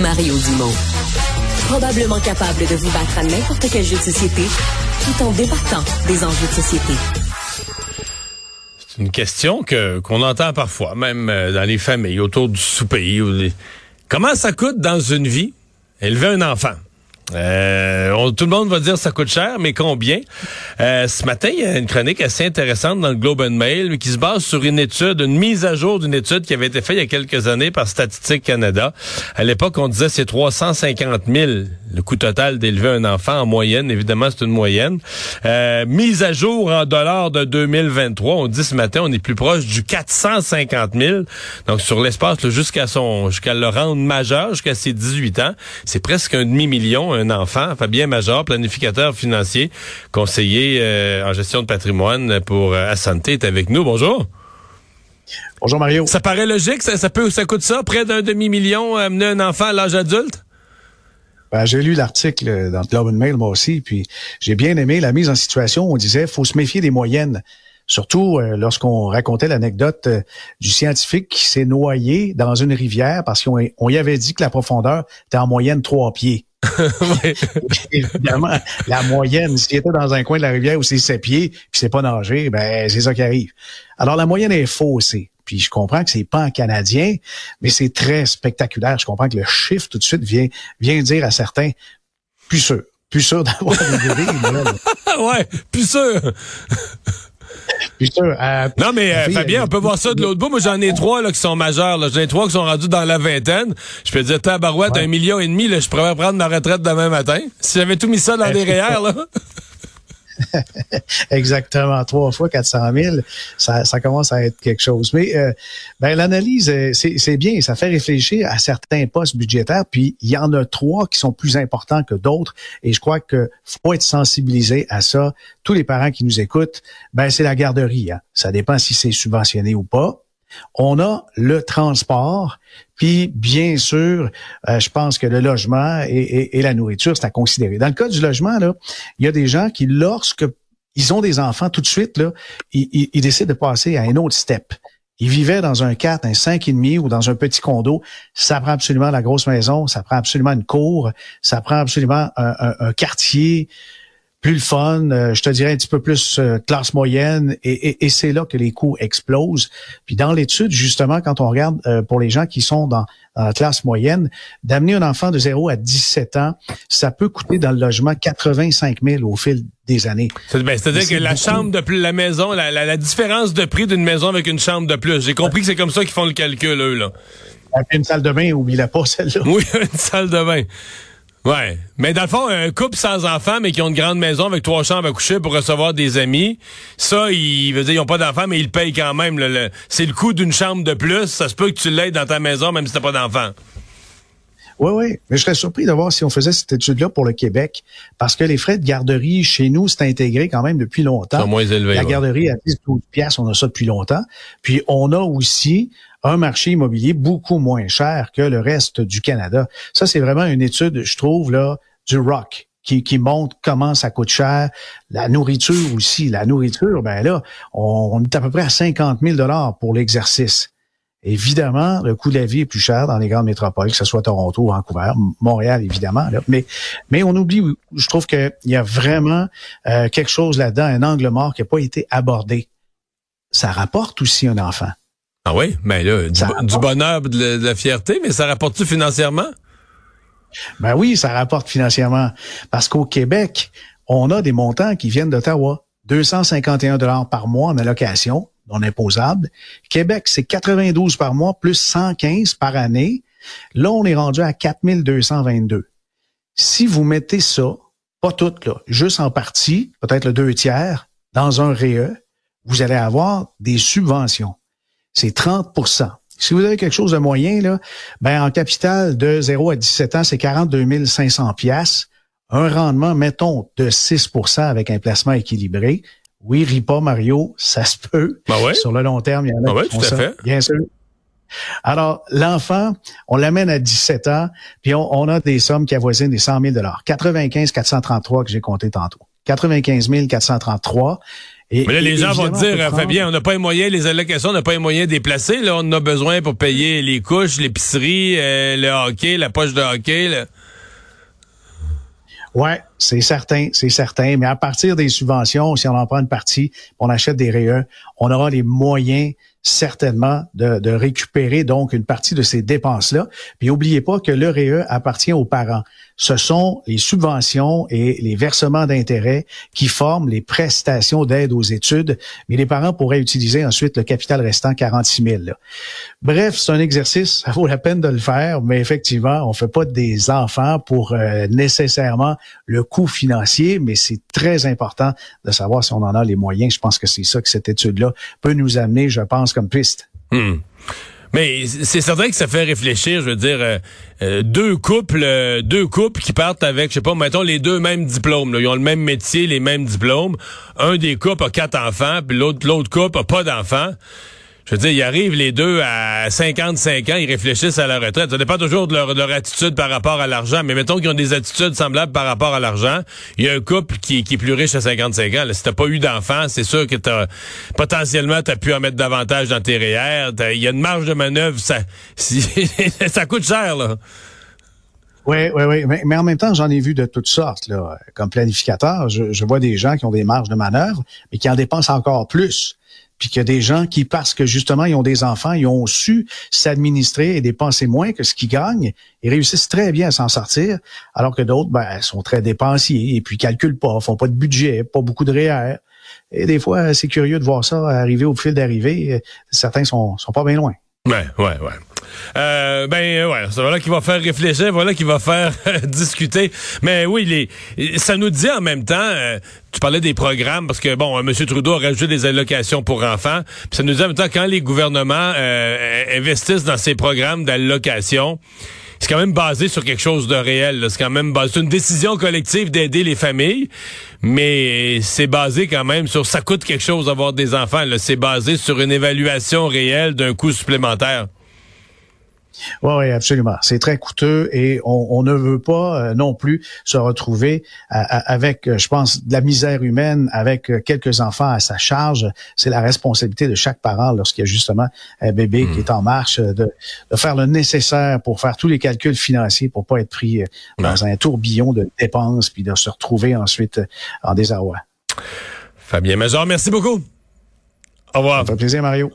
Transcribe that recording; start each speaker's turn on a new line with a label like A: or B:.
A: Mario Dumont. Probablement capable de vous battre à n'importe quel jeu de société tout en débattant des enjeux de société.
B: C'est une question que qu'on entend parfois, même euh, dans les familles, autour du souper. Comment ça coûte dans une vie élever un enfant? Euh, tout le monde va dire ça coûte cher, mais combien? Euh, ce matin, il y a une chronique assez intéressante dans le Globe and Mail qui se base sur une étude, une mise à jour d'une étude qui avait été faite il y a quelques années par Statistique Canada. À l'époque, on disait c'est 350 000 le coût total d'élever un enfant en moyenne. Évidemment, c'est une moyenne. Euh, mise à jour en dollars de 2023, on dit ce matin, on est plus proche du 450 000. Donc, sur l'espace jusqu'à son, jusqu'à le rendre majeur, jusqu'à ses 18 ans, c'est presque un demi-million un enfant. Fabien Major, planificateur financier, conseiller euh, en gestion de patrimoine pour euh, Asante, est avec nous. Bonjour.
C: Bonjour Mario.
B: Ça paraît logique, ça, peut, ça coûte ça, près d'un demi-million, amener un enfant à l'âge adulte?
C: Ben, j'ai lu l'article dans le Globe and Mail, moi aussi, puis j'ai bien aimé la mise en situation. On disait, faut se méfier des moyennes. Surtout euh, lorsqu'on racontait l'anecdote du scientifique qui s'est noyé dans une rivière parce qu'on on y avait dit que la profondeur était en moyenne trois pieds. Évidemment, la moyenne, s'il était dans un coin de la rivière où c'est sept pieds, puis c'est pas nager, ben c'est ça qui arrive. Alors la moyenne est faussée. Puis je comprends que c'est pas un canadien, mais c'est très spectaculaire. Je comprends que le chiffre tout de suite vient vient dire à certains plus sûr, plus sûr d'avoir des bébés.
B: ouais, plus sûr.
C: Euh,
B: non, mais euh, Fabien, on peut voir ça de l'autre bout. Moi, j'en ai trois là, qui sont majeurs. J'en ai trois qui sont rendus dans la vingtaine. Je peux dire, tabarouette, un million et demi, là, je pourrais prendre ma retraite demain matin. Si j'avais tout mis ça dans les REER, là.
C: Exactement, trois fois 400 000, ça, ça commence à être quelque chose. Mais euh, ben, l'analyse, euh, c'est bien, ça fait réfléchir à certains postes budgétaires, puis il y en a trois qui sont plus importants que d'autres, et je crois que faut être sensibilisé à ça. Tous les parents qui nous écoutent, ben c'est la garderie. Hein. Ça dépend si c'est subventionné ou pas. On a le transport, puis bien sûr, euh, je pense que le logement et, la nourriture, c'est à considérer. Dans le cas du logement, là, il y a des gens qui, lorsque ils ont des enfants tout de suite, là, ils, ils, décident de passer à un autre step. Ils vivaient dans un 4, un 5 et demi ou dans un petit condo. Ça prend absolument la grosse maison, ça prend absolument une cour, ça prend absolument un quartier plus le fun, euh, je te dirais un petit peu plus euh, classe moyenne, et, c'est là que les coûts explosent. Puis dans l'étude, justement, quand on regarde euh, pour les gens qui sont dans, la classe moyenne, d'amener un enfant de 0 à 17 ans, ça peut coûter dans le logement 85 000 au fil des années.
B: Ben, c'est-à-dire que la chambre de plus, la maison, la, différence de prix d'une maison avec une chambre de plus, j'ai compris que c'est comme ça qu'ils font le calcul, eux, là.
C: Une salle de bain, oublie-la pas, celle-là.
B: Oui, une salle de bain. Ouais. Mais dans le fond, un couple sans enfants, mais qui ont une grande maison avec trois chambres à coucher pour recevoir des amis, ça, ils, veut dire, ils ont pas d'enfants, mais ils payent quand même. c'est le coût d'une chambre de plus. Ça se peut que tu l'aides dans ta maison, même si t'as pas d'enfants.
C: Oui, oui. Mais je serais surpris de voir si on faisait cette étude-là pour le Québec. Parce que les frais de garderie chez nous, c'est intégré quand même depuis longtemps.
B: Sont moins élevés.
C: La garderie à 10 12 piastres, on a ça depuis longtemps. Puis on a aussi un marché immobilier beaucoup moins cher que le reste du Canada. Ça, c'est vraiment une étude, je trouve, là, du rock. Qui, qui, montre comment ça coûte cher. La nourriture aussi. La nourriture, ben là, on, est à peu près à 50 000 dollars pour l'exercice. Évidemment, le coût de la vie est plus cher dans les grandes métropoles, que ce soit Toronto, Vancouver, Montréal, évidemment. Mais, mais on oublie, je trouve qu'il y a vraiment euh, quelque chose là-dedans, un angle mort qui n'a pas été abordé. Ça rapporte aussi un enfant.
B: Ah oui? Mais là, du, bonheur, de la, fierté, mais ça rapporte-tu financièrement?
C: Ben oui, ça rapporte financièrement. Parce qu'au Québec, on a des montants qui viennent d'Ottawa. 251 dollars par mois en allocation non imposable. Québec, c'est 92 par mois plus 115 par année. Là, on est rendu à 4222. Si vous mettez ça, pas tout, là, juste en partie, peut-être le deux tiers, dans un REE, vous allez avoir des subventions c'est 30% si vous avez quelque chose de moyen, là, ben en capital de 0 à 17 ans, c'est 42 500 pièces. Un rendement, mettons, de 6% avec un placement équilibré. Oui, ris pas, Mario, ça se peut.
B: Ben ouais.
C: Sur le long terme, il y en a
B: ben qui tout à Fait.
C: Bien sûr. Alors, l'enfant, on l'amène à 17 ans, puis on, on, a des sommes qui avoisinent des 100 000 95 433 que j'ai compté tantôt. 95 433.
B: Mais là, les gens vont dire, Fabien, on n'a pas les moyens, les allocations, on n'a pas les moyens de déplacer. Là, on a besoin pour payer les couches, l'épicerie, euh, le hockey, la poche de hockey. Là.
C: Ouais, c'est certain, c'est certain. Mais à partir des subventions, si on en prend une partie, on achète des REE, on aura les moyens certainement de, récupérer donc une partie de ces dépenses-là. Puis n'oubliez pas que le REE appartient aux parents. Ce sont les subventions et les versements d'intérêts qui forment les prestations d'aide aux études, mais les parents pourraient utiliser ensuite le capital restant 46 000. Bref, c'est un exercice, ça vaut la peine de le faire, mais effectivement, on fait pas des enfants pour euh, nécessairement le coût financier, mais c'est très important de savoir si on en a les moyens. Je pense que c'est ça que cette étude-là peut nous amener, je pense, comme piste.
B: Hmm. Mais c'est certain que ça fait réfléchir, je veux dire, euh, euh, deux couples, euh, deux couples qui partent avec, je sais pas, mettons les deux mêmes diplômes. Ils ont le même métier, les mêmes diplômes. Un des couples a quatre enfants, puis l'autre l'autre couple a pas d'enfants je veux dire, ils arrivent les deux à 55 ans, ils réfléchissent à la retraite. Ça dépend toujours de leur, attitude par rapport à l'argent, mais mettons qu'ils ont des attitudes semblables par rapport à l'argent. Il y a un couple qui, est plus riche à 55 ans. Si t'as pas eu d'enfant, c'est sûr que t'as potentiellement t'as pu en mettre davantage dans tes REER. Il y a une marge de manœuvre, ça, ça coûte cher là.
C: Oui, oui, oui. Mais, en même temps, j'en ai vu de toutes sortes. Comme planificateur, je vois des gens qui ont des marges de manœuvre, mais qui en dépensent encore plus puis qu'il y a des gens qui, parce que justement, ils ont des enfants, ils ont su s'administrer et dépenser moins que ce qu'ils gagnent, ils réussissent très bien à s'en sortir, alors que d'autres, ben, sont très dépensiers et puis calculent pas, font pas de budget, pas beaucoup de REER. Et des fois, c'est curieux de voir ça arriver au fil d'arrivée. Certains sont, sont pas bien loin.
B: Ouais, ouais, ouais. Euh, ben ouais, c'est voilà qui va faire réfléchir, voilà qui va faire discuter. Mais oui, les, ça nous dit en même temps, euh, tu parlais des programmes parce que bon, euh, M. Trudeau a rajouté des allocations pour enfants. ça nous dit en même temps quand les gouvernements investissent dans ces programmes d'allocation, c'est quand même basé sur quelque chose de réel. C'est quand même basé une décision collective d'aider les familles, mais c'est basé quand même sur ça coûte quelque chose d'avoir des enfants. C'est basé sur une évaluation réelle d'un coût supplémentaire.
C: Oui, oui, absolument. C'est très coûteux et on, ne veut pas euh, non plus se retrouver avec, euh, je pense, de la misère humaine avec euh, quelques enfants à sa charge. C'est la responsabilité de chaque parent lorsqu'il y a justement un bébé qui hmm. est en marche de, faire le nécessaire pour faire tous les calculs financiers pour pas être pris dans un tourbillon de dépenses puis de se retrouver ensuite en désarroi.
B: Fabien Major, merci beaucoup. Au revoir.
C: Ça fait plaisir, Mario.